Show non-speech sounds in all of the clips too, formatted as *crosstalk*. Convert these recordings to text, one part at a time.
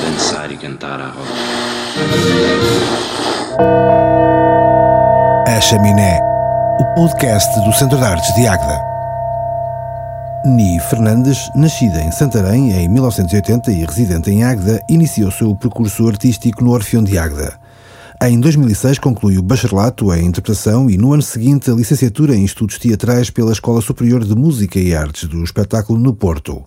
Dançar e cantar à roda. A Chaminé, o podcast do Centro de Artes de Águeda. Ni Fernandes, nascida em Santarém em 1980 e residente em Águeda, iniciou seu percurso artístico no Orfeão de Águeda. Em 2006 concluiu o bacharelato em interpretação e no ano seguinte a licenciatura em estudos teatrais pela Escola Superior de Música e Artes do Espetáculo no Porto.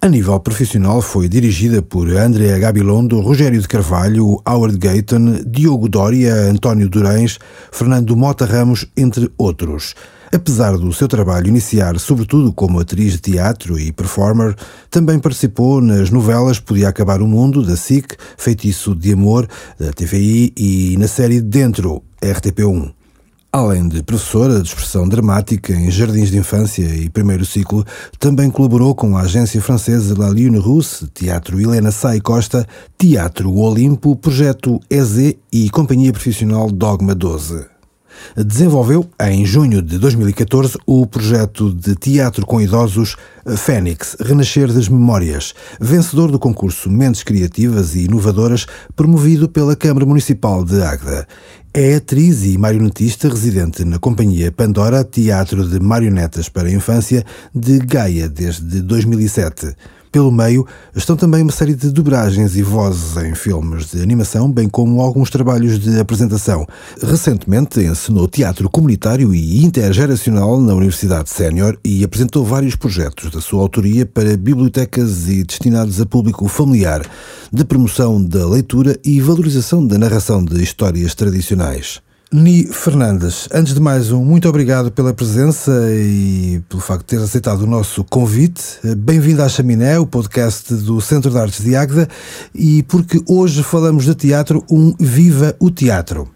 A nível profissional foi dirigida por Andrea Gabilondo, Rogério de Carvalho, Howard Gayton, Diogo Doria, António Durães, Fernando Mota Ramos, entre outros. Apesar do seu trabalho iniciar sobretudo como atriz de teatro e performer, também participou nas novelas Podia Acabar o Mundo, da SIC, Feitiço de Amor, da TVI e na série Dentro, RTP1. Além de professora de expressão dramática em jardins de infância e primeiro ciclo, também colaborou com a agência francesa La Lune Rousse, Teatro Helena Sai Costa, Teatro Olimpo, Projeto EZ e Companhia Profissional Dogma 12. Desenvolveu, em junho de 2014, o projeto de teatro com idosos Fênix, Renascer das Memórias, vencedor do concurso Mentes Criativas e Inovadoras, promovido pela Câmara Municipal de Águeda. É atriz e marionetista residente na companhia Pandora Teatro de Marionetas para a Infância de Gaia desde 2007. Pelo meio estão também uma série de dobragens e vozes em filmes de animação, bem como alguns trabalhos de apresentação. Recentemente ensinou teatro comunitário e intergeracional na Universidade Sénior e apresentou vários projetos da sua autoria para bibliotecas e destinados a público familiar, de promoção da leitura e valorização da narração de histórias tradicionais. Ni Fernandes, antes de mais, um muito obrigado pela presença e pelo facto de ter aceitado o nosso convite. Bem-vindo à Chaminé, o podcast do Centro de Artes de Águeda, e porque hoje falamos de teatro, um Viva o Teatro.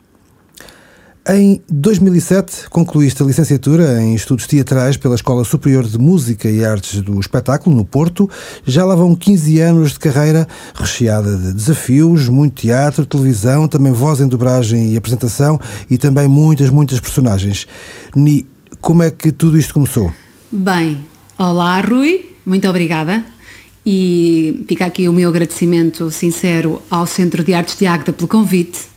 Em 2007, concluíste a licenciatura em Estudos Teatrais pela Escola Superior de Música e Artes do Espetáculo, no Porto. Já lá vão 15 anos de carreira recheada de desafios, muito teatro, televisão, também voz em dobragem e apresentação e também muitas, muitas personagens. Ni, como é que tudo isto começou? Bem, olá Rui, muito obrigada. E fica aqui o meu agradecimento sincero ao Centro de Artes de Águeda pelo convite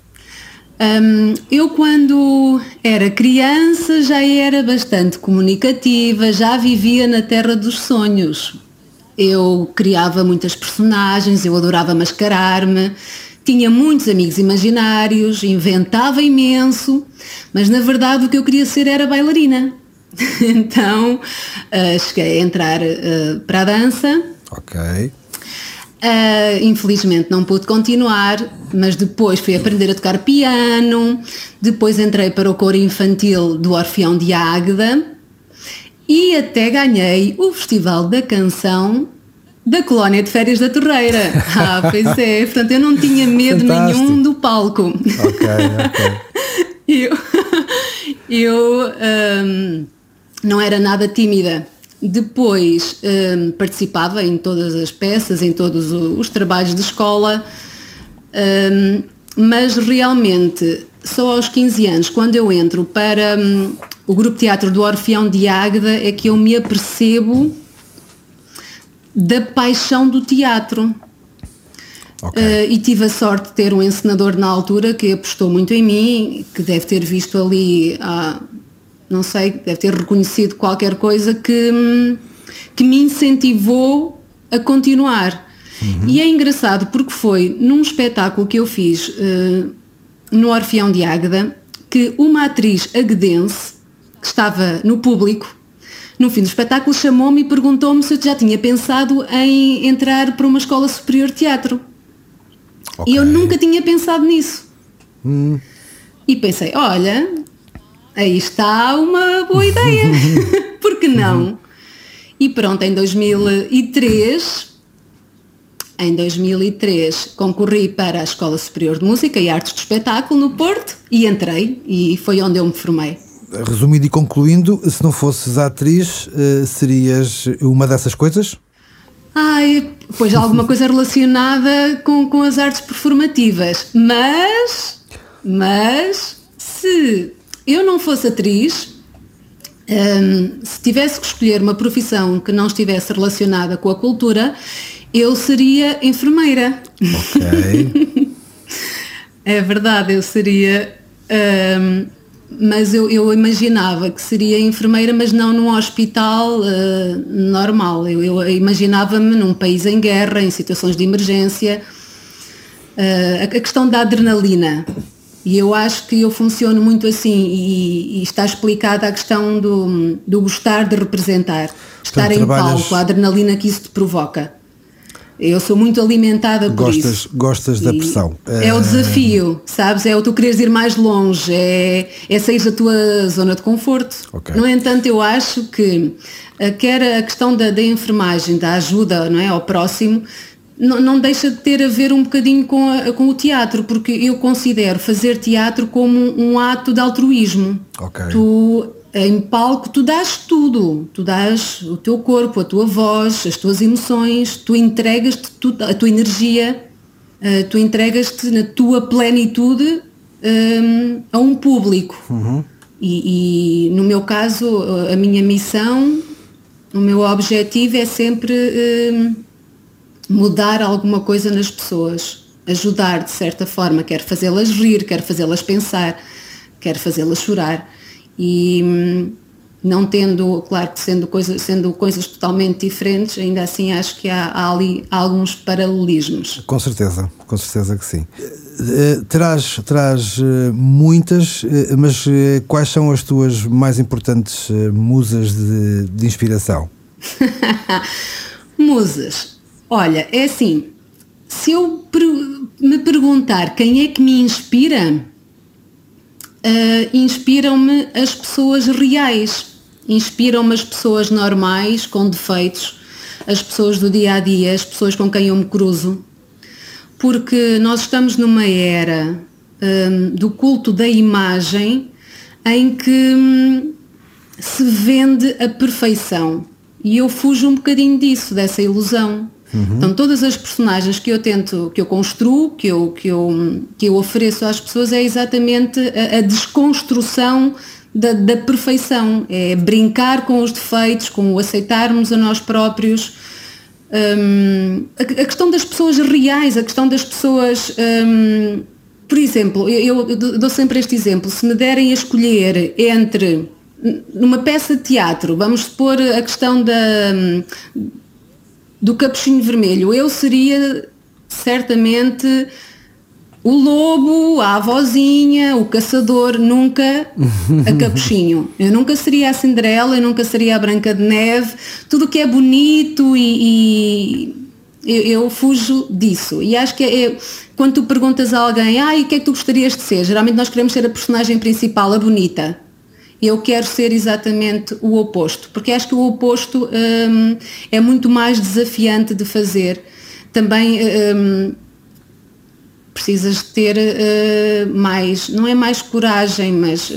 um, eu quando era criança já era bastante comunicativa, já vivia na terra dos sonhos. Eu criava muitas personagens, eu adorava mascarar-me, tinha muitos amigos imaginários, inventava imenso, mas na verdade o que eu queria ser era bailarina. *laughs* então uh, cheguei a entrar uh, para a dança. Ok. Uh, infelizmente não pude continuar, mas depois fui aprender a tocar piano, depois entrei para o coro infantil do Orfeão de Águeda e até ganhei o Festival da Canção da Colónia de Férias da Torreira. *laughs* Ah, pois é, portanto eu não tinha medo Fantástico. nenhum do palco. Ok, ok. *laughs* eu eu um, não era nada tímida. Depois um, participava em todas as peças, em todos os trabalhos de escola, um, mas realmente só aos 15 anos, quando eu entro para um, o grupo teatro do Orfeão de Águeda, é que eu me apercebo da paixão do teatro. Okay. Uh, e tive a sorte de ter um encenador na altura que apostou muito em mim, que deve ter visto ali há não sei, deve ter reconhecido qualquer coisa que, que me incentivou a continuar. Uhum. E é engraçado porque foi num espetáculo que eu fiz uh, no Orfeão de Águeda que uma atriz aguedense que estava no público no fim do espetáculo chamou-me e perguntou-me se eu já tinha pensado em entrar para uma escola superior de teatro. Okay. E eu nunca tinha pensado nisso. Hum. E pensei, olha, aí está uma boa ideia. *laughs* Por que não? E pronto, em 2003, em 2003 concorri para a Escola Superior de Música e Artes do Espetáculo no Porto e entrei e foi onde eu me formei. Resumindo e concluindo, se não fosses atriz, eh, serias uma dessas coisas? Ai, pois alguma coisa relacionada com, com as artes performativas. Mas, mas, se eu não fosse atriz, Um, se tivesse que escolher uma profissão que não estivesse relacionada com a cultura, eu seria enfermeira. Ok. *laughs* é verdade, eu seria. Um, mas eu, eu, imaginava que seria enfermeira, mas não num hospital uh, normal. Eu, eu imaginava-me num país em guerra, em situações de emergência. Uh, a questão da adrenalina. E eu acho que eu funciono muito assim e, e está explicada a questão do, do gostar de representar. Estar em trabalhas... palco, a adrenalina que isso te provoca. Eu sou muito alimentada por gostas, isso. Gostas da pressão. É o desafio, sabes? É o tu quereres ir mais longe, é, é sair da tua zona de conforto. Okay. No entanto, eu acho que eh, quer a questão da, da enfermagem, da ajuda não é, ao próximo, não, não, deixa de ter a ver um bocadinho com, a, com o teatro, porque eu considero fazer teatro como um ato de altruísmo. Okay. Tu em palco tu dás tudo, tu dás o teu corpo, a tua voz, as tuas emoções, tu entregas-te a tua energia, uh, tu entregas-te na tua plenitude um, a um público. Uhum. E, e, no meu caso, a minha missão, o meu objetivo é sempre um, mudar alguma coisa nas pessoas, ajudar de certa forma, quer fazê-las rir, quer fazê-las pensar, quer fazê-las chorar e hum, não tendo, claro que sendo, coisa, sendo coisas totalmente diferentes, ainda assim acho que há, há ali alguns paralelismos. Com certeza, com certeza que sim. Uh, traz, traz uh, muitas, uh, mas quais são as tuas mais importantes musas de, de inspiração? *laughs* musas. Olha, é assim, se eu me perguntar quem é que me inspira, uh, inspiram-me as pessoas reais, inspiram-me as pessoas normais, com defeitos, as pessoas do dia a dia, as pessoas com quem eu me cruzo, porque nós estamos numa era um, do culto da imagem em que um, se vende a perfeição. E eu fujo um bocadinho disso, dessa ilusão. Uhum. Então todas as personagens que eu tento, que eu construo, que eu, que eu, que eu ofereço às pessoas é exatamente a, a desconstrução da, da, perfeição, é brincar com os defeitos, com o aceitarmos a nós próprios. Um, a, a, questão das pessoas reais, a questão das pessoas. Um, por exemplo, eu, eu dou sempre este exemplo, se me derem a escolher entre numa peça de teatro, vamos supor a questão da do capuchinho vermelho. Eu seria certamente o lobo, a avózinha, o caçador, nunca a capuchinho. *laughs* Eu nunca seria a Cinderela, eu nunca seria a Branca de Neve. Tudo que é bonito e, e eu, eu, fujo disso. E acho que é, é, quando tu perguntas a alguém, ah, e o que é que tu gostarias de ser? Geralmente nós queremos ser a personagem principal, a bonita eu quero ser exatamente o oposto, porque acho que o oposto hum, é muito mais desafiante de fazer. Também hum, precisas ter uh, mais, não é mais coragem, mas uh,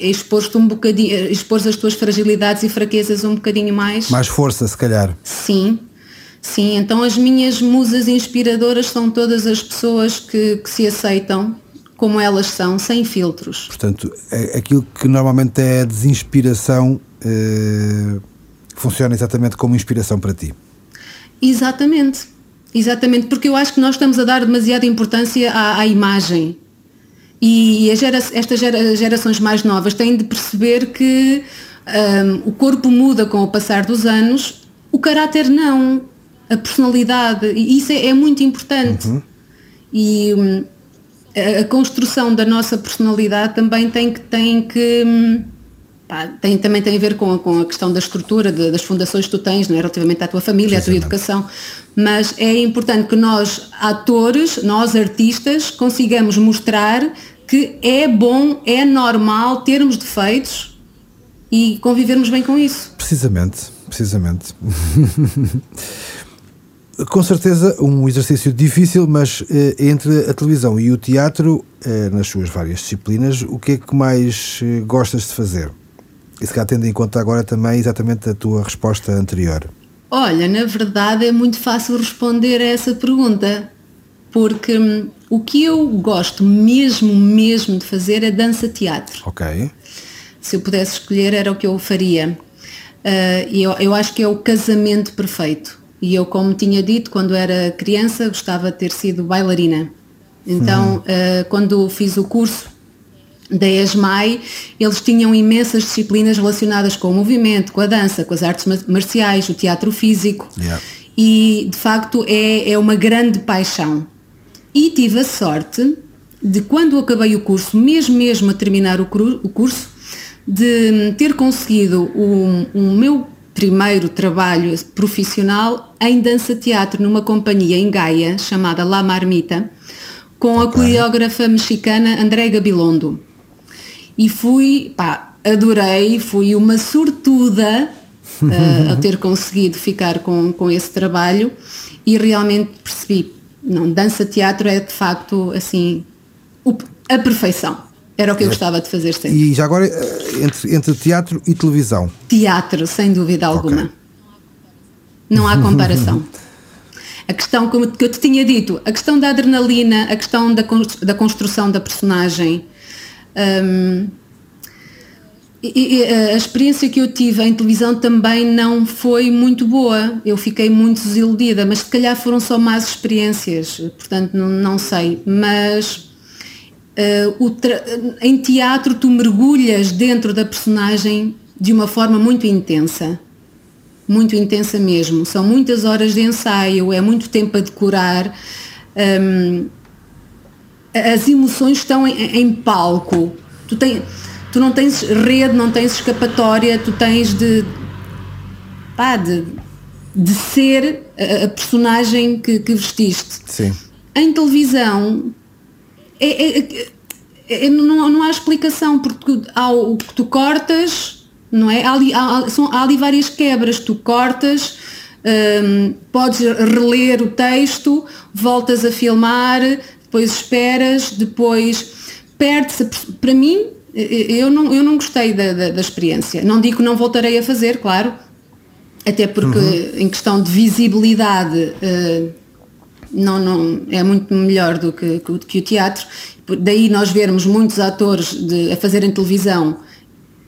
expor-te um bocadinho, expor as tuas fragilidades e fraquezas um bocadinho mais. Mais força, se calhar. Sim, sim. Então as minhas musas inspiradoras são todas as pessoas que, que se aceitam como elas são, sem filtros. Portanto, é aquilo que normalmente é desinspiração eh, funciona exatamente como inspiração para ti. Exatamente, exatamente, porque eu acho que nós estamos a dar demasiada importância à, à imagem. E gera, estas gera, gerações mais novas têm de perceber que um, o corpo muda com o passar dos anos, o caráter não, a personalidade, e isso é, é muito importante. Uhum. E hum, a construção da nossa personalidade também tem que, tem que hum, pá, tem, também tem a ver com a, com a questão da estrutura, de, das fundações que tu tens, não é? relativamente à tua família, à tua educação, mas é importante que nós, atores, nós artistas, consigamos mostrar que é bom, é normal termos defeitos e convivermos bem com isso. Precisamente, precisamente. *laughs* Com certeza um exercício difícil, mas eh, entre a televisão e o teatro, eh, nas suas várias disciplinas, o que é que mais eh, gostas de fazer? E se cá tendo em conta agora também exatamente a tua resposta anterior. Olha, na verdade é muito fácil responder a essa pergunta, porque hum, o que eu gosto mesmo, mesmo de fazer é dança-teatro. Ok. se eu pudesse escolher era o que eu faria. Uh, eu, eu acho que é o casamento perfeito. E eu, como tinha dito, quando era criança, gostava de ter sido bailarina. Então, uh, quando fiz o curso da ESMAI, eles tinham imensas disciplinas relacionadas com o movimento, com a dança, com as artes marciais, o teatro físico. Yeah. E, de facto, é, é uma grande paixão. E tive a sorte de, quando acabei o curso, mesmo mesmo a terminar o, o curso, de ter conseguido o, o meu primeiro trabalho profissional em dança-teatro numa companhia em Gaia chamada La Marmita, com a coreógrafa mexicana André Gabilondo. E fui, pá, adorei, fui uma sortuda *laughs* uh, a ter conseguido ficar com, com esse trabalho e realmente percebi, não, dança-teatro é de facto assim a perfeição. Era o que eu gostava de fazer sempre. E já agora, eh, entre, entre teatro e televisão? Teatro, sem dúvida alguma. Okay. Não há comparação. *laughs* a questão, como eu te tinha dito, a questão da adrenalina, a questão da, da construção da personagem. Um, e, e, a experiência que eu tive em televisão também não foi muito boa. Eu fiquei muito desiludida, mas se calhar foram só más experiências, portanto não, não sei. Mas uh, em teatro tu mergulhas dentro da personagem de uma forma muito intensa. Muito intensa mesmo. São muitas horas de ensaio, é muito tempo a decorar. Um, as emoções estão em, em palco. Tu, tem, tu não tens rede, não tens escapatória, tu tens de, pá, de, de ser a, a personagem que, que vestiste. Sim. Em televisão, é, é, é, não, não há explicação, porque há o que tu cortas, não é? Há ali, há, são, há ali várias quebras, tu cortas, um, podes reler o texto, voltas a filmar, depois esperas, depois perde-se. Para mim, eu não, eu não gostei da, da, da, experiência. Não digo que não voltarei a fazer, claro, até porque uhum. em questão de visibilidade uh, não, não, é muito melhor do que, que o teatro. Daí nós vermos muitos atores de, a fazerem televisão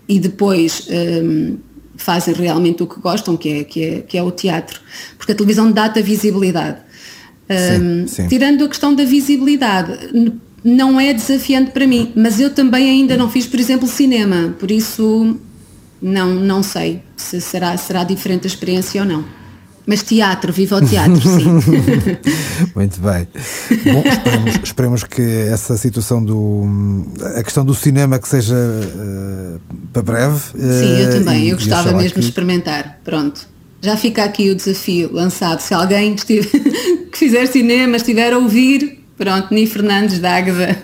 e depois um, fazem realmente o que gostam, que é, que, é, que é o teatro. Porque a televisão dá-te a visibilidade. Um, sim, sim. Tirando a questão da visibilidade, não é desafiante para mim, mas eu também ainda não fiz, por exemplo, cinema, por isso não, não sei se será, será diferente a experiência ou não. Mas teatro, viva o teatro, sim. *laughs* Muito bem. Bom, esperemos, esperemos, que essa situação do. a questão do cinema que seja uh, para breve. Uh, sim, eu também, eu gostava mesmo que... de experimentar. Pronto. Já fica aqui o desafio lançado. Se alguém estiver, *laughs* que fizer cinema estiver a ouvir, pronto, Ni Fernandes da Águeda.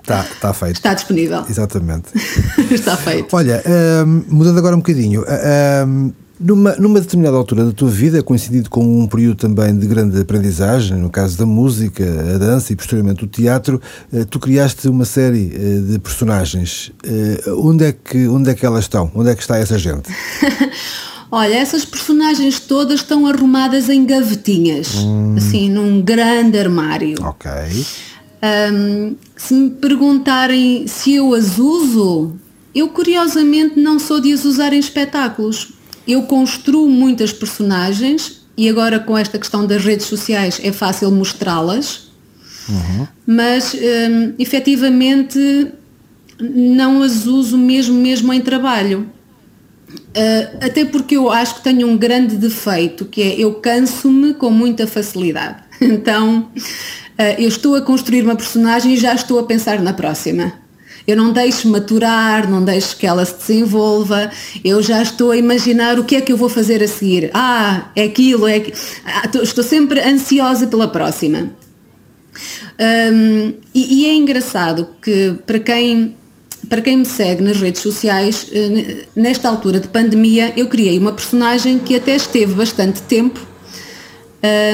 Está, está feito. Está disponível. Exatamente. *laughs* está feito. Olha, uh, mudando agora um bocadinho. Uh, numa, numa determinada altura da tua vida, coincidido com um período também de grande aprendizagem, no caso da música, a dança e posteriormente o teatro, eh, tu criaste uma série eh, de personagens. Eh, onde é que, onde é que elas estão? Onde é que está essa gente? *laughs* Olha, essas personagens todas estão arrumadas em gavetinhas, hum. assim, num grande armário. Ok. Um, se me perguntarem se eu as uso, eu curiosamente não sou de as usar em espetáculos eu construo muitas personagens e agora com esta questão das redes sociais é fácil mostrá-las, uhum. mas um, efetivamente não as uso mesmo mesmo em trabalho. Uh, até porque eu acho que tenho um grande defeito, que é eu canso-me com muita facilidade. *laughs* Então, uh, eu estou a construir uma personagem e já estou a pensar na próxima. Eu não deixo maturar, não deixo que ela se desenvolva, eu já estou a imaginar o que é que eu vou fazer a seguir. Ah, é aquilo, é aquilo. Ah, estou sempre ansiosa pela próxima. Um, e, e, é engraçado que para quem, para quem me segue nas redes sociais, eh, nesta altura de pandemia, eu criei uma personagem que até esteve bastante tempo,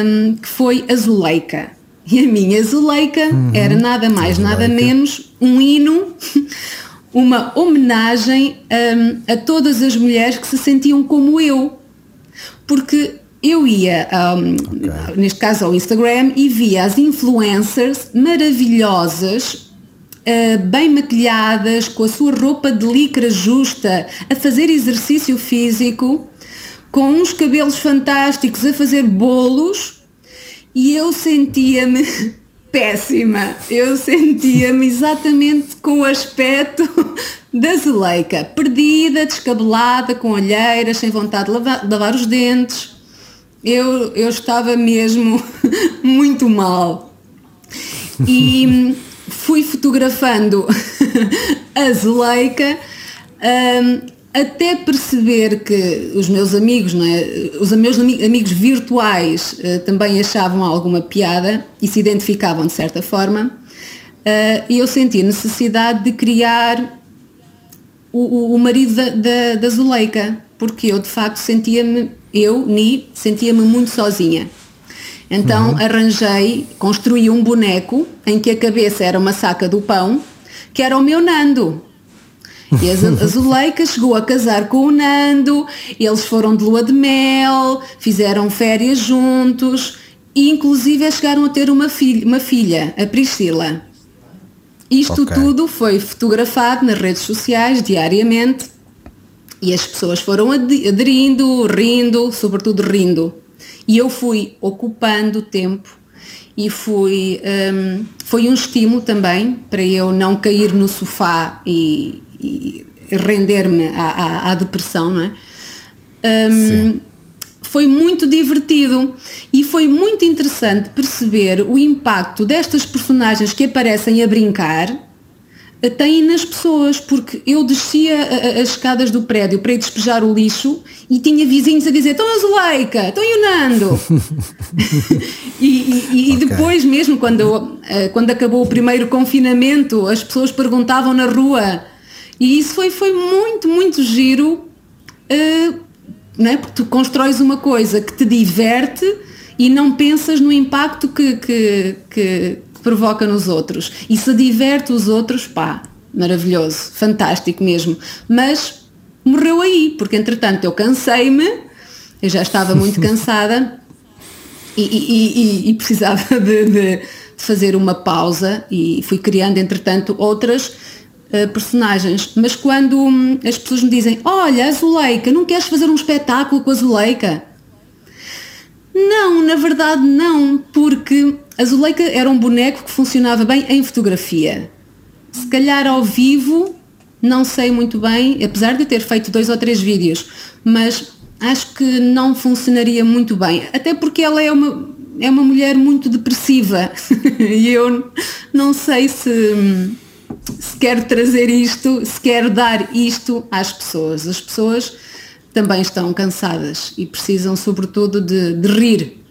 um, que foi a Zuleika. E a minha Zuleika uhum. era nada mais, nada menos um hino, *laughs* uma homenagem um, a todas as mulheres que se sentiam como eu. Porque eu ia, um, okay. neste caso ao Instagram, e via as influencers maravilhosas uh, bem maquilhadas, com a sua roupa de licra justa, a fazer exercício físico, com uns cabelos fantásticos, a fazer bolos, e eu sentia-me *laughs* péssima. Eu sentia-me exatamente com o aspecto *laughs* da Zuleika, perdida, descabelada, com olheiras, sem vontade de lavar, lavar os dentes. Eu, eu estava mesmo *laughs* muito mal. E fui fotografando a Zuleika um, até perceber que os meus amigos, não é? os meus amigos virtuais uh, também achavam alguma piada e se identificavam de certa forma, uh, eu senti a necessidade de criar o, o marido da, da, da Zuleika, porque eu de facto sentia-me, eu, Ni, sentia-me muito sozinha. Então uhum. arranjei, construí um boneco em que a cabeça era uma saca do pão, que era o meu Nando. E a Zuleika chegou a casar com o Nando, eles foram de lua de mel, fizeram férias juntos e inclusive chegaram a ter uma filha, uma filha a Priscila. Isto okay. tudo foi fotografado nas redes sociais diariamente e as pessoas foram aderindo, rindo, sobretudo rindo. E eu fui ocupando tempo e fui, um, foi um estímulo também para eu não cair no sofá e, e render-me à, à, à, depressão, não é? Um, foi muito divertido e foi muito interessante perceber o impacto destas personagens que aparecem a brincar eh, têm nas pessoas, porque eu descia as escadas do prédio para ir despejar o lixo e tinha vizinhos a dizer, estão a Zuleika, estão o Nando. *laughs* e, e, e okay. depois mesmo, quando, eh, quando acabou o primeiro confinamento, as pessoas perguntavam na rua e isso foi, foi muito, muito giro, uh, não é? porque tu constróis uma coisa que te diverte e não pensas no impacto que, que, que provoca nos outros. E se diverte os outros, pá, maravilhoso, fantástico mesmo. Mas morreu aí, porque entretanto eu cansei-me, eu já estava muito *laughs* cansada e, e, e, e precisava *laughs* de, de, de, fazer uma pausa e fui criando entretanto outras uh, personagens. Mas quando hum, as pessoas me dizem, olha, a Zuleika, não queres fazer um espetáculo com a Zuleika? Não, na verdade não, porque a Zuleika era um boneco que funcionava bem em fotografia. Se calhar ao vivo, não sei muito bem, apesar de ter feito dois ou três vídeos, mas acho que não funcionaria muito bem. Até porque ela é uma, é uma mulher muito depressiva *laughs* e eu não sei se, se quero trazer isto, se quero dar isto às pessoas. As pessoas também estão cansadas e precisam sobretudo de, de rir.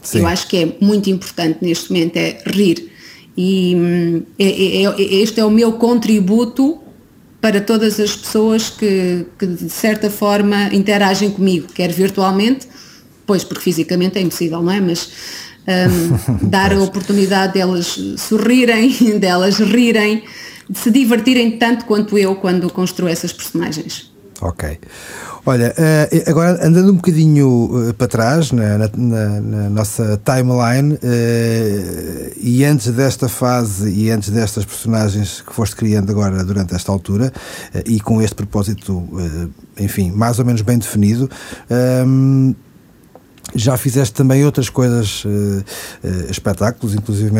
Sim. Eu acho que é muito importante neste momento é rir. E hum, é, é, é, este é o meu contributo para todas as pessoas que, que, de certa forma interagem comigo, quer virtualmente, pois porque fisicamente é impossível, não é? Mas um, dar a oportunidade delas sorrirem, *laughs* delas rirem, de se divertirem tanto quanto eu quando construo essas personagens. Ok. Olha, uh, agora andando um bocadinho uh, para trás na, na, na nossa timeline uh, e antes desta fase e antes destas personagens que foste criando agora durante esta altura e com este propósito, enfim, mais ou menos bem definido. Um, já fizeste também outras coisas, uh, uh, espetáculos, inclusive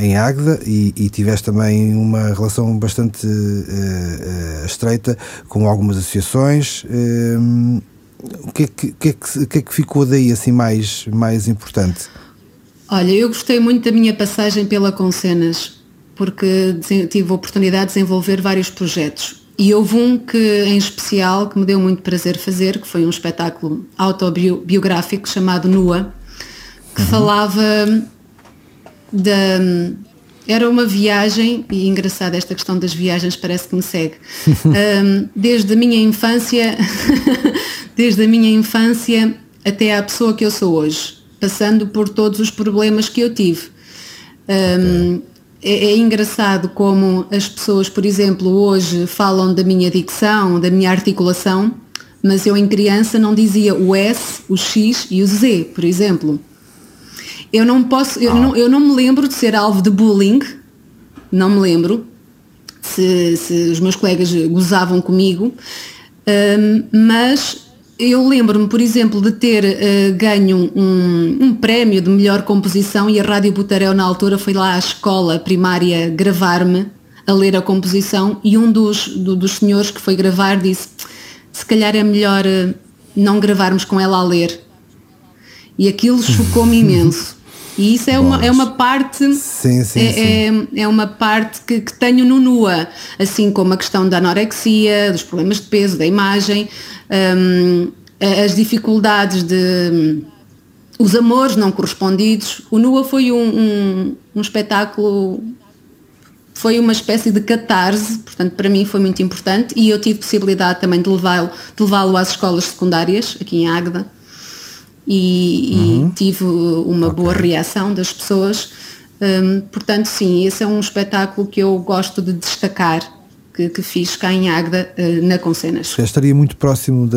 em Águeda, e, e, tiveste também uma relação bastante uh, estreita com algumas associações. o que é que, que, é que, que, é que ficou daí assim mais, mais importante? Olha, eu gostei muito da minha passagem pela Concenas, porque tive a oportunidade de desenvolver vários projetos e houve um que, em especial, que me deu muito prazer fazer, que foi um espetáculo autobiográfico chamado Nua, que uhum. falava da. Era uma viagem, e engraçado esta questão das viagens parece que me segue. *laughs* um, desde a minha infância, *laughs* desde a minha infância até à pessoa que eu sou hoje, passando por todos os problemas que eu tive. Um, okay é, é, engraçado como as pessoas, por exemplo, hoje falam da minha dicção, da minha articulação, mas eu em criança não dizia o S, o X e o Z, por exemplo. Eu não posso, eu, ah. não, eu não me lembro de ser alvo de bullying não me lembro se, se os meus colegas gozavam comigo, um, mas eu lembro-me, por exemplo, de ter uh, ganho um, um, prémio de melhor composição e a Rádio Butarel na altura foi lá à escola primária gravar-me a ler a composição e um dos, do, dos senhores que foi gravar disse se calhar é melhor uh, não gravarmos com ela a ler. E aquilo *laughs* chocou-me imenso. E isso é, uma, é uma parte sim, sim, é, sim. É, é, uma parte que, que, tenho no NUA, assim como a questão da anorexia, dos problemas de peso, da imagem, um, as dificuldades de os amores não correspondidos. O NUA foi um, um, um espetáculo, foi uma espécie de catarse, portanto para mim foi muito importante e eu tive possibilidade também de levá-lo de levá às escolas secundárias, aqui em Águeda e, uhum. e tive uma okay. boa reação das pessoas. Um, portanto, sim, esse é um espetáculo que eu gosto de destacar, que, que fiz cá em Águeda, uh, na Concenas. Estaria muito próximo de,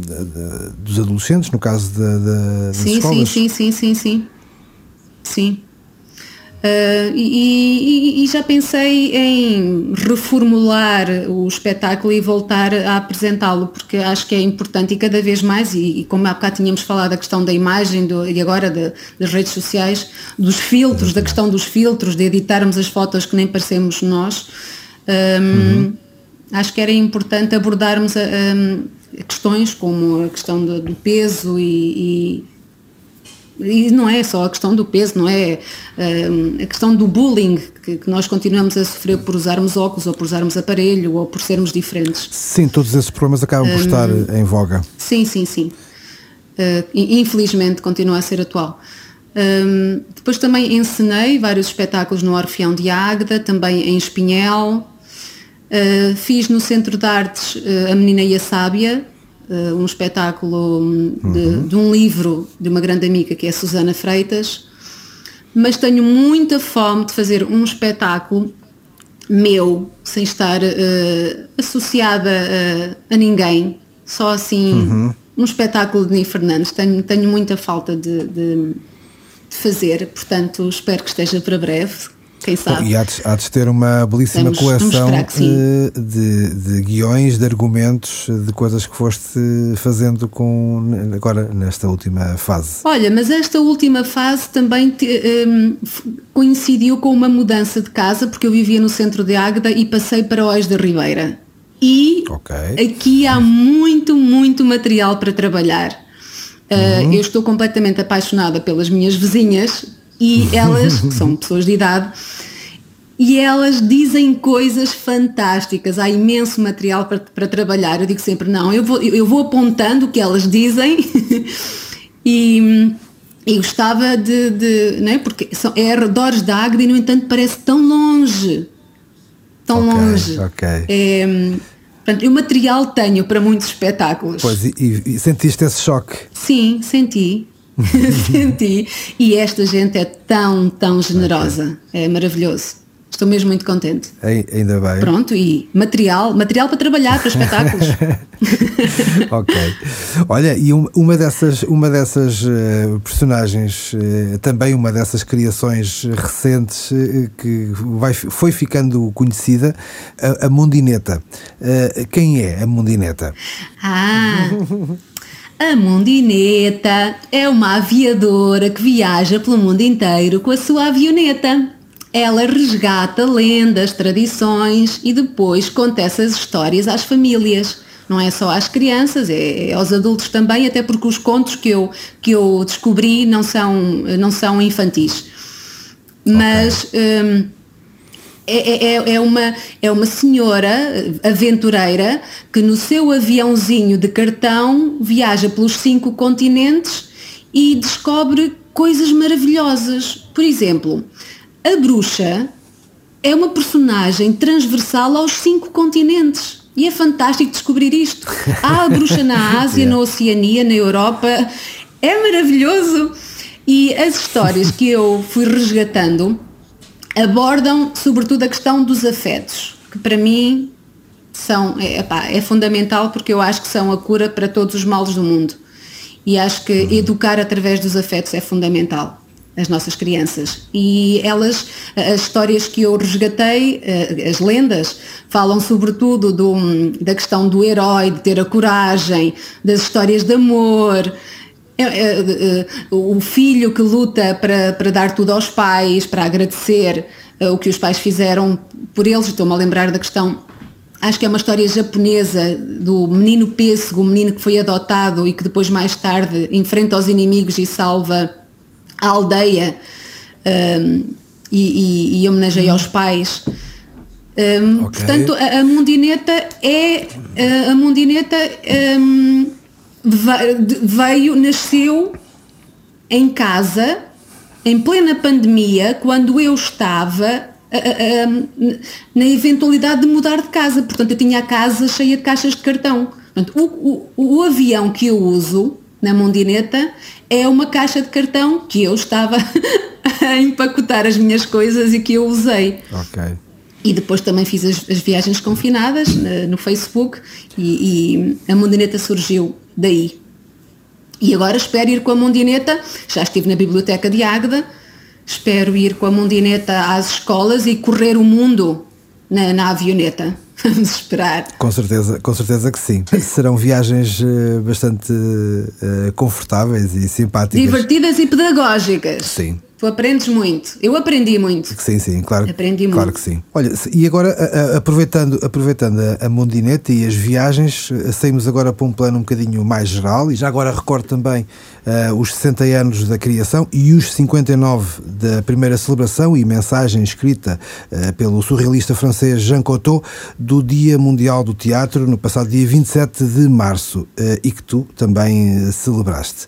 de, de, dos adolescentes, no caso da, das sim, escolas? Sim, sim, sim, sim, sim. Sim. Uh, e, e, já pensei em reformular o espetáculo e voltar a apresentá-lo, porque acho que é importante e cada vez mais, e, e como há bocado tínhamos falado da questão da imagem do, e agora de, das redes sociais, dos filtros, da questão dos filtros, de editarmos as fotos que nem parecemos nós, um, uhum. acho que era importante abordarmos a, a, questões como a questão do, do peso e e não é só a questão do peso, não é um, a questão do bullying que, que, nós continuamos a sofrer por usarmos óculos ou por usarmos aparelho ou por sermos diferentes. Sim, todos esses problemas acabam por um, estar em voga. Sim, sim, sim. Uh, infelizmente continua a ser atual. Um, depois também encenei vários espetáculos no Orfeão de Águeda, também em Espinhel. Uh, fiz no Centro de Artes uh, A Menina e a Sábia, um espetáculo de, uhum. de, um livro de uma grande amiga que é Susana Freitas, mas tenho muita fome de fazer um espetáculo meu, sem estar uh, associada a, a, ninguém, só assim uhum. um espetáculo de Ney Fernandes. Tenho, tenho muita falta de, de, de fazer, portanto espero que esteja para breve quem sabe. E há de, há de ter uma belíssima vamos, coleção vamos eh, de, de guiões, de argumentos, de coisas que foste fazendo com agora nesta última fase. Olha, mas esta última fase também te, um, coincidiu com uma mudança de casa, porque eu vivia no centro de Águeda e passei para Oés da Ribeira. E okay. aqui há muito, muito material para trabalhar. Uh, uhum. Eu estou completamente apaixonada pelas minhas vizinhas, e elas, que são pessoas de idade, e elas dizem coisas fantásticas, há imenso material para, para trabalhar. Eu digo sempre, não, eu vou, eu vou apontando o que elas dizem *laughs* e, e gostava de, de não é? porque são, é arredores da Águeda e no entanto parece tão longe. Tão okay, longe. Okay. É, portanto, o material tenho para muitos espetáculos. Pois, e, e sentiste esse choque? Sim, senti. *laughs* Senti. E esta gente é tão, tão generosa. Okay. É maravilhoso. Estou mesmo muito contente. Ainda bem. Pronto, e material, material para trabalhar, para espetáculos. *laughs* ok. Olha, e uma dessas, uma dessas uh, personagens, uh, também uma dessas criações recentes uh, que vai, foi ficando conhecida, a, a Mundineta. quem é a Mundineta? Ah! *laughs* A Mundineta é uma aviadora que viaja pelo mundo inteiro com a sua avioneta. Ela resgata lendas, tradições e depois conta essas histórias às famílias. Não é só às crianças, é, é aos adultos também, até porque os contos que eu, que eu descobri não são, não são infantis. Mas okay. hum, é, é, é, é, uma, é uma senhora aventureira que no seu aviãozinho de cartão viaja pelos cinco continentes e descobre coisas maravilhosas. Por exemplo, a bruxa é uma personagem transversal aos cinco continentes. E é fantástico descobrir isto. Há a bruxa na *laughs* Ásia, yeah. na Oceania, na Europa. É maravilhoso. E as histórias que eu fui resgatando abordam sobretudo a questão dos afetos, que para mim são, é, é fundamental porque eu acho que são a cura para todos os males do mundo. E acho que educar através dos afetos é fundamental. as nossas crianças. E elas, as histórias que eu resgatei, as lendas, falam sobretudo do, da questão do herói, de ter a coragem, das histórias de amor, o filho que luta para, para dar tudo aos pais, para agradecer uh, o que os pais fizeram por eles. Estou-me a lembrar da questão acho que é uma história japonesa do menino pêssego, o menino que foi adotado e que depois mais tarde enfrenta os inimigos e salva a aldeia um, e, e, e homenageia aos pais. Um, okay. Portanto, a, a, mundineta é a, a mundineta um, veio, nasceu em casa em plena pandemia, quando eu estava na eventualidade de mudar de casa. Portanto, eu tinha a casa cheia de caixas de cartão. Portanto, o, o, o avião que eu uso na Mondineta é uma caixa de cartão que eu estava *laughs* a empacotar as minhas coisas e que eu usei. E depois também fiz as, as viagens confinadas no, no Facebook e, e a Mondineta surgiu daí. E agora espero ir com a Mondineta, já estive na biblioteca de Águeda, espero ir com a Mondineta às escolas e correr o mundo na, na avioneta. *laughs* Vamos esperar. Com certeza, com certeza que sim. Serão viagens uh, bastante uh, confortáveis e simpáticas. Divertidas e pedagógicas. Sim. Tu aprendes muito. Eu aprendi muito. Sim, sim, claro. Aprendi claro muito. que sim. Olha, e agora, aproveitando, aproveitando a Mondinete e as viagens, saímos agora para um plano um bocadinho mais geral e já agora recordo também uh, os 60 anos da criação e os 59 da primeira celebração e mensagem escrita uh, pelo surrealista francês Jean Cocteau do Dia Mundial do Teatro no passado dia 27 de março uh, e que tu também celebraste.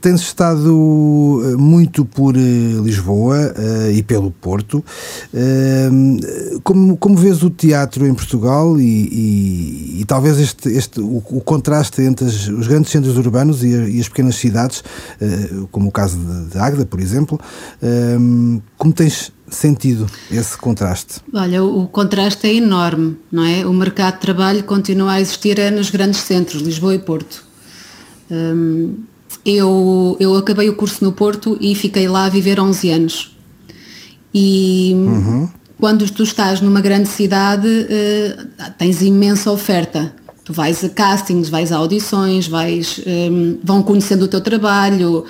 Tens estado muito por por eh, Lisboa uh, e pelo Porto. Uh, como, como vês o teatro em Portugal e, e, e talvez este, este, o, o contraste entre as, os grandes centros urbanos e, a, e as pequenas cidades, uh, como o caso de, de por exemplo, como tens sentido esse contraste? Olha, o, contraste é enorme, não é? O mercado de trabalho continua a existir é nos grandes centros, Lisboa e Porto. Um, eu, eu acabei o curso no Porto e fiquei lá a viver 11 anos. E uhum. quando tu estás numa grande cidade, uh, tens imensa oferta. Tu vais a castings, vais a audições, vais, um, ehm, vão conhecendo o teu trabalho,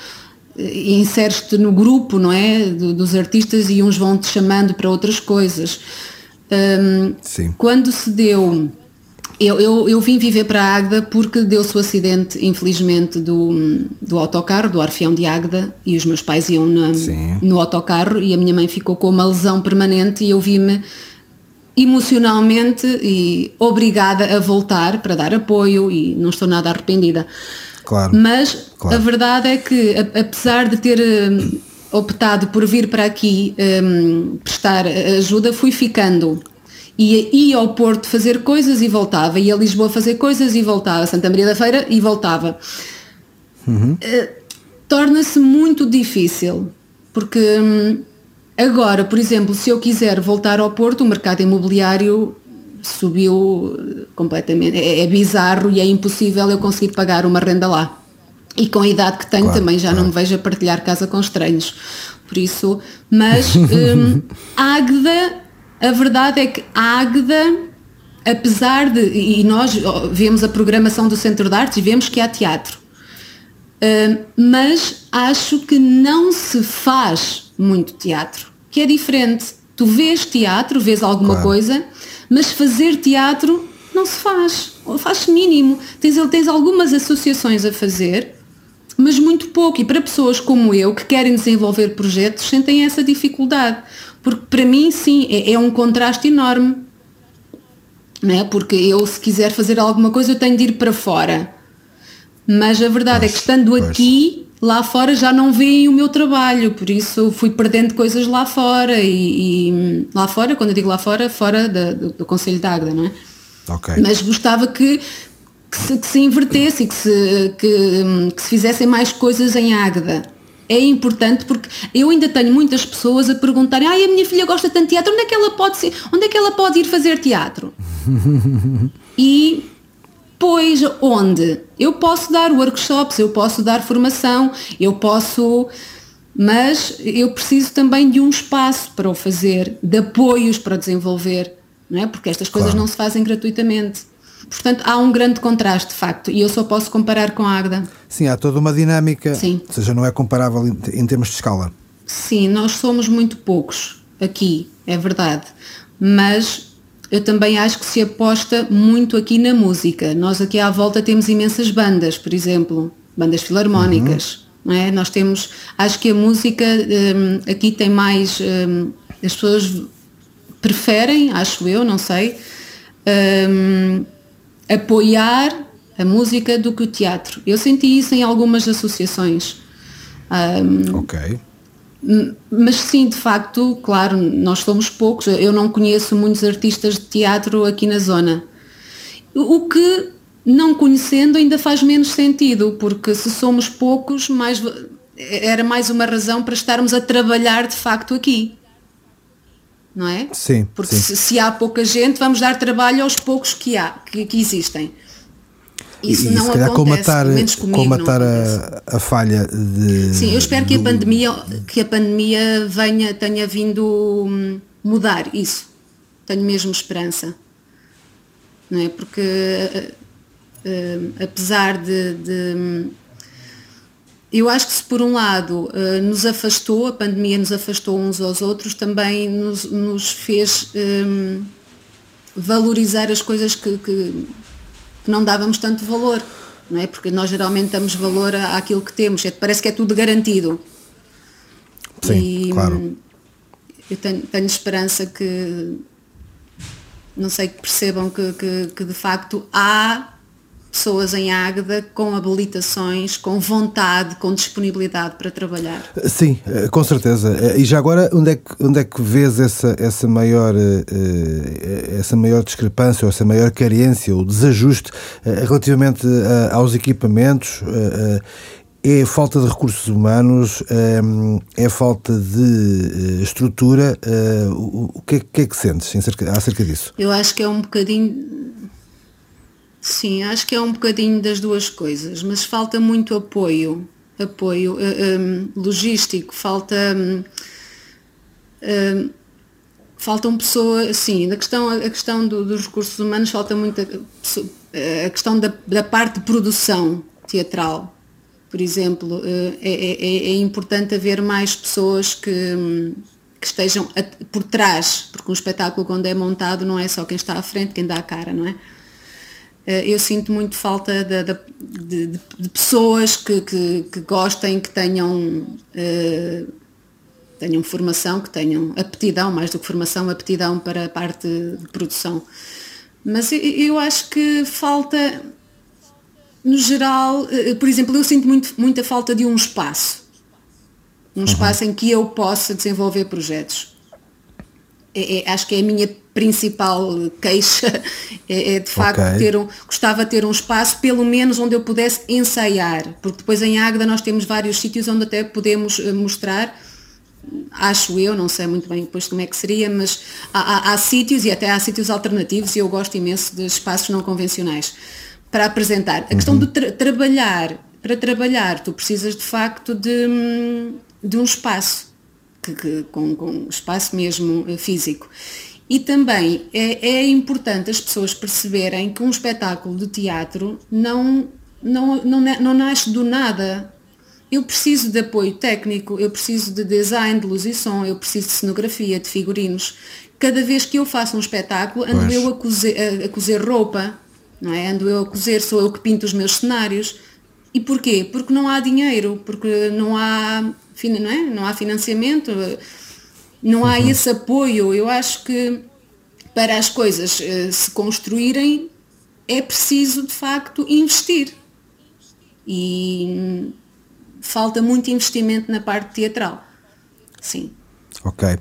e inseres-te no grupo, não é? Do, dos artistas e uns vão te chamando para outras coisas. Um, Sim. Quando se deu eu, eu, eu, vim viver para Águeda porque deu-se o acidente, infelizmente, do, do autocarro, do Arfião de Águeda, e os meus pais iam na, no autocarro e a minha mãe ficou com uma lesão permanente e eu vi-me emocionalmente e obrigada a voltar para dar apoio e não estou nada arrependida. Claro, Mas claro. a verdade é que, apesar de ter hum, optado por vir para aqui um, prestar ajuda, fui ficando ia, ia ao Porto fazer coisas e voltava, ia a Lisboa fazer coisas e voltava, Santa Maria da Feira e voltava. Uhum. Uh, Torna-se muito difícil, porque hum, agora, por exemplo, se eu quiser voltar ao Porto, o mercado imobiliário subiu completamente. É, é bizarro e é impossível eu conseguir pagar uma renda lá. E com a idade que tenho claro, também já claro. não me vejo a partilhar casa com estranhos. Por isso, mas *laughs* hum, Águeda a verdade é que a Águeda, apesar de, e nós vemos a programação do Centro de Artes e vemos que há teatro, uh, mas acho que não se faz muito teatro, que é diferente. Tu vês teatro, vês alguma Claro. coisa, mas fazer teatro não se faz, ou faz mínimo. Tens, tens algumas associações a fazer, mas muito pouco. E para pessoas como eu, que querem desenvolver projetos, sentem essa dificuldade. Porque para mim, sim, é, é um contraste enorme. Não é? Porque eu, se quiser fazer alguma coisa, eu tenho de ir para fora. Mas a verdade é que Pois, estando pois. aqui, lá fora já não veem o meu trabalho, por isso fui perdendo coisas lá fora e, e lá fora, quando eu digo lá fora, fora da- do, do Conselho de Águeda, não é? Ok. Mas gostava que, que, se, que se invertesse e que se, que, que se fizessem mais coisas em Águeda. É importante porque eu ainda tenho muitas pessoas a perguntarem ai a minha filha gosta tanto de teatro, onde é que ela pode ser, onde é que ela pode ir fazer teatro? *laughs* e pois onde? Eu posso dar workshops, eu posso dar formação, eu posso Mas eu preciso também de um espaço para o fazer, de apoios para desenvolver, não é? Porque estas coisas Claro. não se fazem gratuitamente. Portanto, há um grande contraste, de facto, e eu só posso comparar com a Agda. Sim, há toda uma dinâmica, Sim. ou seja, não é comparável em, termos de escala. Sim, nós somos muito poucos aqui, é verdade. Mas eu também acho que se aposta muito aqui na música. Nós aqui à volta temos imensas bandas, por exemplo, bandas filarmónicas. Não é? Nós temos, acho que a música hum, aqui tem mais, hum, as pessoas preferem, acho eu, não sei, hum, apoiar a música do que o teatro. Eu senti isso em algumas associações. Hum, Ok. mas sim, de facto, claro, nós somos poucos. Eu não conheço muitos artistas de teatro aqui na zona. O que, não conhecendo, ainda faz menos sentido, porque se somos poucos, mais, era mais uma razão para estarmos a trabalhar de facto aqui. Não é? Sim, Porque sim. se, se há pouca gente, vamos dar trabalho aos poucos que há, que, que existem. Isso e, não se calhar acontece, acontece. a, a falha de. Sim, eu espero que a pandemia, que a pandemia venha, tenha vindo hum, mudar isso. Tenho mesmo esperança. Não é? Porque eh, eh, apesar de, de, hum, eu acho que se por um lado eh, nos afastou, a pandemia nos afastou uns aos outros, também nos, nos fez hum, valorizar as coisas que, que, que não dávamos tanto valor. Não é? Porque nós geralmente damos valor à- àquilo que temos, é, parece que é tudo garantido. Sim, E, claro. Eu tenho, tenho esperança que, não sei, que percebam que, que, que de facto há pessoas em Águeda com habilitações, com vontade, com disponibilidade para trabalhar. Sim, eh, com certeza. Eh, E já agora, onde é que, onde é que vês essa, essa, maior, eh, essa maior discrepância ou essa maior carência ou desajuste relativamente aos equipamentos? É falta de recursos humanos? É falta de estrutura? O o que é, o que é que sentes acerca disso? Eu acho que é um bocadinho. Sim, acho que é um bocadinho das duas coisas, mas falta muito apoio, apoio eh, hum, logístico, falta. hum, hum, faltam pessoas, sim, a questão, a questão do- dos recursos humanos falta muito a, a questão da, da parte de produção teatral, por exemplo, eh, é, é- é importante haver mais pessoas que, que estejam a- por trás, porque um espetáculo quando é montado não é só quem está à frente, quem dá a cara, não é? Eh, Eu sinto muito falta de, de- de- de- pessoas que, que- que gostem, que tenham, eh, tenham formação, que tenham aptidão, mais do que formação, aptidão para a parte de produção. Mas eu, eu acho que falta, no geral, eh, por exemplo, eu sinto muito, muita falta de um espaço. Um espaço em que eu possa desenvolver projetos. É- é- acho que é a minha principal queixa, *laughs* é, é de facto Ok. ter um, gostava de ter um espaço pelo menos onde eu pudesse ensaiar, porque depois em Águeda nós temos vários sítios onde até podemos eh, mostrar, acho eu, não sei muito bem depois como é que seria, mas há, há- há sítios e até há sítios alternativos e eu gosto imenso de espaços não convencionais para apresentar. A questão de tra- trabalhar, para trabalhar tu precisas de facto de, hum, de um espaço que, que- com, com espaço mesmo eh, físico. E também é, é importante as pessoas perceberem que um espetáculo de teatro não, não, não, não nasce do nada. Eu preciso de apoio técnico, eu preciso de design, de luz e som, eu preciso de cenografia, de figurinos. Cada vez que eu faço um espetáculo, ando Pois. eu a cozer, a- a cozer roupa, não é? ando eu a cozer, sou eu que pinto os meus cenários. E porquê? Porque não há dinheiro, porque não há, não é? não há financiamento, não há esse apoio. Eu acho que para as coisas eh, se construírem é preciso de facto investir. E falta muito investimento na parte teatral. Sim. Ok. Ah,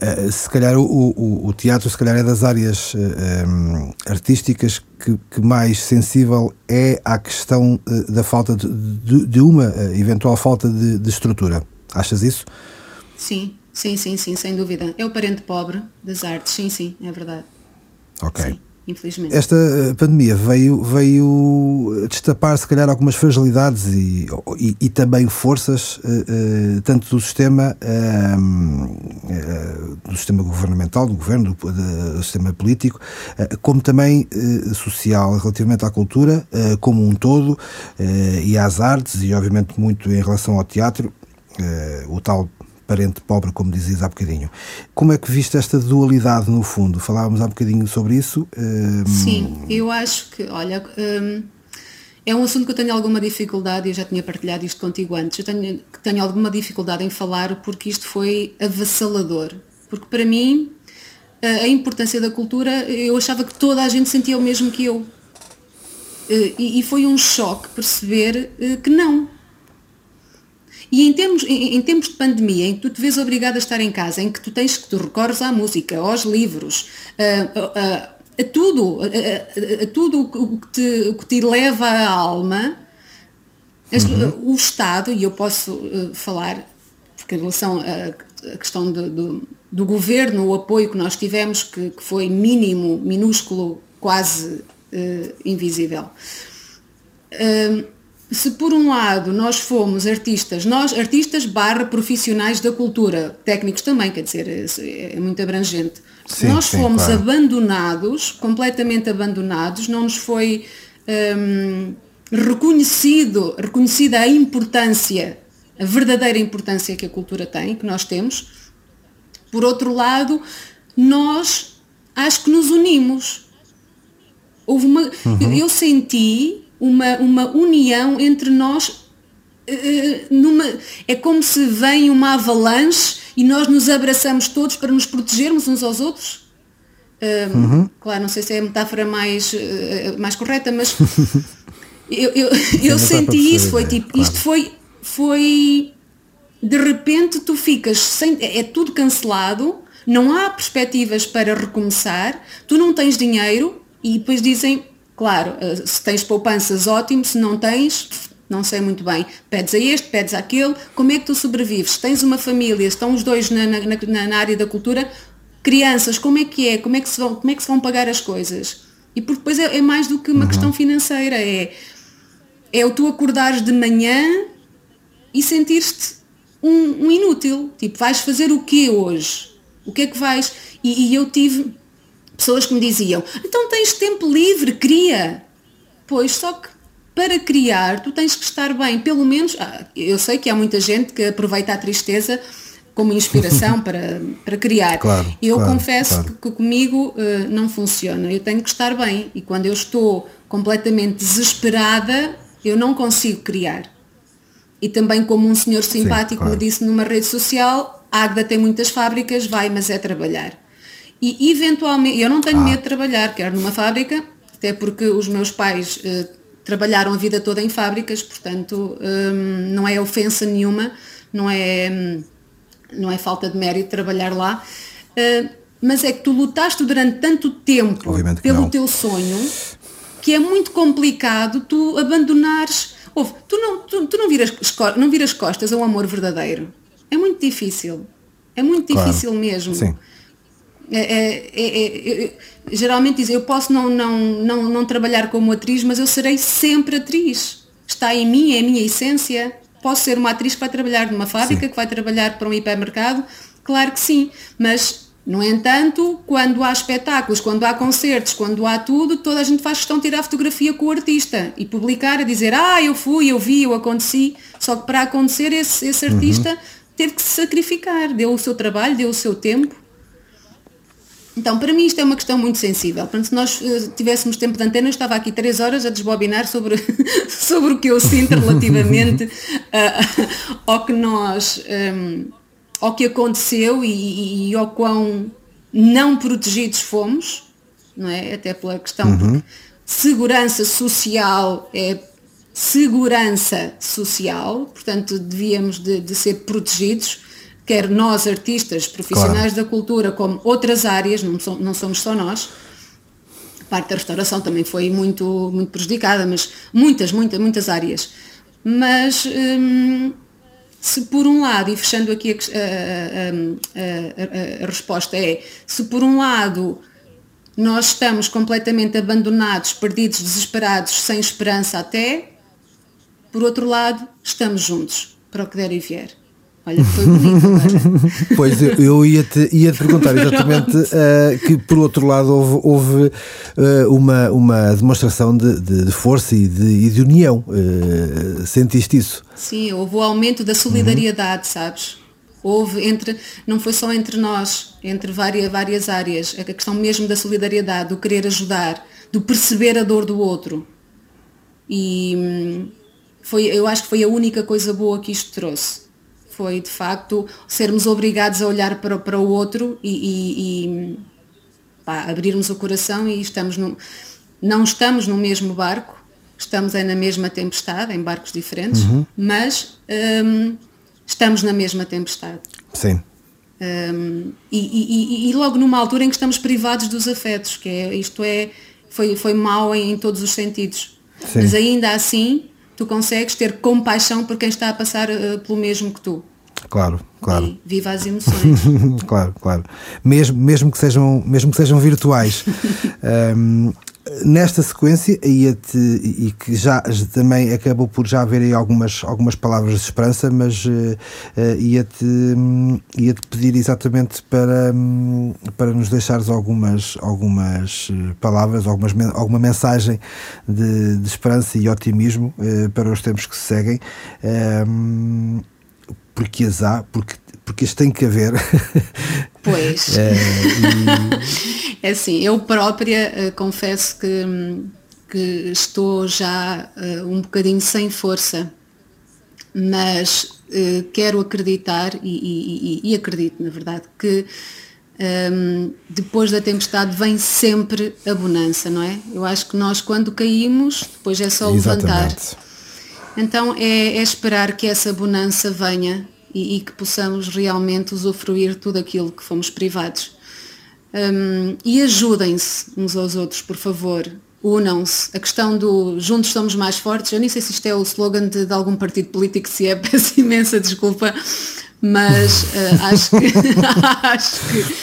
ah, se calhar o, o, o teatro se calhar é das áreas ah, hum, artísticas que, que mais sensível é à questão da falta de, de- de uma eventual falta de, de estrutura. Achas isso? Sim, sim, sim, sim, sem dúvida. É o parente pobre das artes, sim, sim, é verdade. Ok. Sim. Infelizmente. Esta eh, pandemia veio, veio destapar, se calhar, algumas fragilidades e, e, e também forças, uh, tanto do sistema, uh, do sistema governamental, do governo, do, do sistema político, como também social, relativamente à cultura, como um todo, e às artes, e obviamente muito em relação ao teatro, o tal parente pobre, como dizias há bocadinho. Como é que viste esta dualidade no fundo? Falávamos há bocadinho sobre isso. Um... Sim, eu acho que, olha, um, é um assunto que eu tenho alguma dificuldade, eu já tinha partilhado isto contigo antes, eu tenho, tenho alguma dificuldade em falar porque isto foi avassalador. Porque para mim, a importância da cultura, eu achava que toda a gente sentia o mesmo que eu. E foi um choque perceber eh, que não, e em termos, em, em, tempos de pandemia, em que tu te vês obrigado a estar em casa, em que tu tens que tu recorres à música, aos livros, a, a, a tudo, a, a, tudo o que, te, o que te leva à alma, uhum. o Estado, e eu posso uh, falar, porque em relação à questão do, do, do, governo, o apoio que nós tivemos, que, que foi mínimo, minúsculo, quase uh, invisível. Uh, se por um lado nós fomos artistas, nós artistas barra profissionais da cultura, técnicos também, quer dizer, é, é muito abrangente, sim, nós sim, fomos claro. abandonados, completamente abandonados, não nos foi hum, reconhecido, reconhecida a importância, a verdadeira importância que a cultura tem, que nós temos. Por outro lado, nós acho que nos unimos. Houve uma, uhum. eu, eu senti uma, uma união entre nós. Uh, numa, é como se vem uma avalanche e nós nos abraçamos todos para nos protegermos uns aos outros. Uh, uhum. Claro, não sei se é a metáfora mais, uh, mais correta, mas *laughs* eu, eu, eu senti isso, foi tipo, claro. isto foi, foi de repente tu ficas sem, é, é tudo cancelado, não há perspectivas para recomeçar, tu não tens dinheiro e depois dizem Claro, eh, se tens poupanças, ótimo, se não tens, não sei muito bem, pedes a este, pedes àquele, como é que tu sobrevives? Se tens uma família, estão os dois na, na, na, área da cultura, crianças, como é que é? Como é que se vão, como é que se vão pagar as coisas? E porque depois é, é mais do que uma uhum. questão financeira, é, é o tu acordares de manhã e sentir-te um, um, inútil, tipo, vais fazer o quê hoje? O que é que vais? E, e eu tive pessoas que me diziam, então tens tempo livre, cria. Pois, só que para criar tu tens que estar bem, pelo menos, ah, eu sei que há muita gente que aproveita a tristeza como inspiração *laughs* para, para criar. Claro, eu claro, confesso claro. Que, que, comigo uh, não funciona, eu tenho que estar bem e quando eu estou completamente desesperada, eu não consigo criar. E também como um senhor simpático Sim, me disse numa rede social, a Agda tem muitas fábricas, vai, mas é trabalhar. E eventualmente, eu não tenho ah. medo de trabalhar, quer numa fábrica, até porque os meus pais uh, trabalharam a vida toda em fábricas, portanto um, não é ofensa nenhuma, não é, um, não é falta de mérito trabalhar lá. Uh, mas é que tu lutaste durante tanto tempo pelo não. teu sonho que é muito complicado tu abandonares. Ouve, tu não, tu, tu não, viras, não viras costas ao amor verdadeiro. É muito difícil. É muito claro. difícil mesmo. Sim. É, é, é, é geralmente dizem, eu posso não, não, não, não trabalhar como atriz, mas eu serei sempre atriz. Está em mim, é a minha essência. Posso ser uma atriz que vai trabalhar numa fábrica, sim. que vai trabalhar para um hipermercado? Claro que sim, mas no entanto, quando há espetáculos, quando há concertos, quando há tudo, toda a gente faz questão de tirar fotografia com o artista e publicar a dizer, ah, eu fui, eu vi, eu aconteci. Só que para acontecer esse, esse artista uhum. teve que se sacrificar, deu o seu trabalho, deu o seu tempo então, para mim isto é uma questão muito sensível. Portanto, se nós uh, tivéssemos tempo de antena, eu estava aqui três horas a desbobinar sobre, *laughs* sobre o que eu sinto relativamente uh, *laughs* ao que nós, um, ehm, ao que aconteceu e, e, ao quão não protegidos fomos, não é? Até pela questão uhum. segurança social é segurança social, portanto devíamos de, de ser protegidos quer nós artistas, profissionais claro. da cultura, como outras áreas, não, so, não somos só nós, a parte da restauração também foi muito, muito prejudicada, mas muitas, muitas, muitas áreas. Mas hum, se por um lado, e fechando aqui a, a, a, a, resposta é, se por um lado nós estamos completamente abandonados, perdidos, desesperados, sem esperança até. Por outro lado, estamos juntos para o que der e vier. Olha, foi bonito agora. *laughs* Pois eu, eu ia, te, ia te perguntar exatamente uh, que por outro lado houve, houve uh, uma, uma demonstração de, de, de força e de, e de união. Uh, sentiste isso? Sim, houve o aumento da solidariedade, sabes? Houve entre, não foi só entre nós, entre várias, várias áreas, a questão mesmo da solidariedade, do querer ajudar, do perceber a dor do outro. E hum, foi, eu acho que foi a única coisa boa que isto trouxe. Foi de facto sermos obrigados a olhar para, para o outro e, e, e pá, abrirmos o coração e estamos no, não estamos no mesmo barco, estamos é na mesma tempestade, em barcos diferentes, uhum. mas hum, estamos na mesma tempestade. Sim. Um, e, e, e, logo numa altura em que estamos privados dos afetos, que é, isto é, foi, foi mau em, em todos os sentidos. Sim. Mas ainda assim, tu consegues ter compaixão por quem está a passar uh, pelo mesmo que tu. Claro, claro. E viva as *laughs* emoções. claro, claro. Mesmo, mesmo, que sejam, mesmo que sejam virtuais. um, *laughs* nesta sequência ia-te, e que já também acabou por já haver aí algumas, algumas palavras de esperança, mas uh, uh, ia-te um, ia -te pedir exatamente para, um, para nos deixares algumas, algumas eh, palavras, algumas, alguma mensagem de, de esperança e otimismo uh, para os tempos que se seguem. Um, porque as há, porque, porque as tem que haver. Pois. *laughs* é, e... é assim, eu própria uh, confesso que, que estou já uh, um bocadinho sem força, mas uh, quero acreditar e, e, e, acredito, na verdade, que um, ehm, depois da tempestade vem sempre a bonança, não é? Eu acho que nós quando caímos, depois é só Exatamente. levantar. Então é, é esperar que essa bonança venha e, e, que possamos realmente usufruir tudo aquilo que fomos privados. Um, e ajudem-se uns aos outros, por favor. Unam-se. A questão do juntos somos mais fortes, eu nem sei se isto é o slogan de, de algum partido político, se é, *laughs* peço imensa desculpa, mas uh, acho que, *laughs* acho que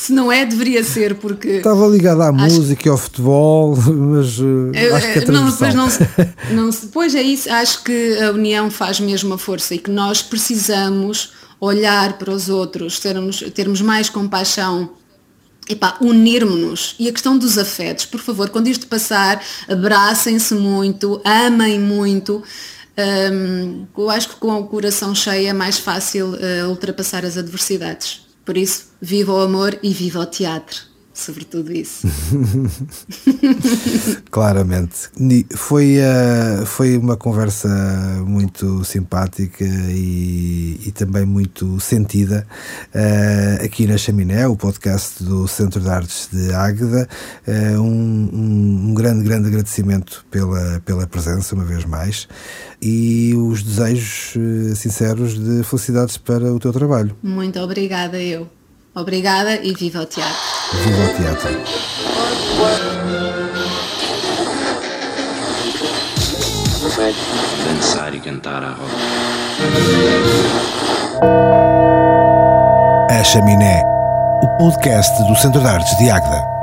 se não é, deveria ser, porque. Estava ligado à música e ao futebol, *laughs* mas uh, acho que é não, depois não, *laughs* não Pois é isso, acho que a união faz mesmo a força e que nós precisamos olhar para os outros, termos, termos mais compaixão epá, unirmos-nos. E a questão dos afetos, por favor, quando isto passar, abracem-se muito, amem muito. Um, eu acho que com o coração cheio é mais fácil uh, ultrapassar as adversidades. Por isso, viva o amor e viva o teatro. Sobretudo isso. *laughs* Claramente. Foi, uh, foi uma conversa muito simpática e, e também muito sentida uh, aqui na Chaminé, o podcast do Centro de Artes de Águeda. Uh, um, um, um, grande, grande agradecimento pela, pela presença, uma vez mais, e os desejos sinceros de felicidades para o teu trabalho. Muito obrigada, eu. Obrigada e viva o teatro. Viva o teatro. Dançar e cantar a roda. A Chaminé, o podcast do Centro de Artes de Águeda.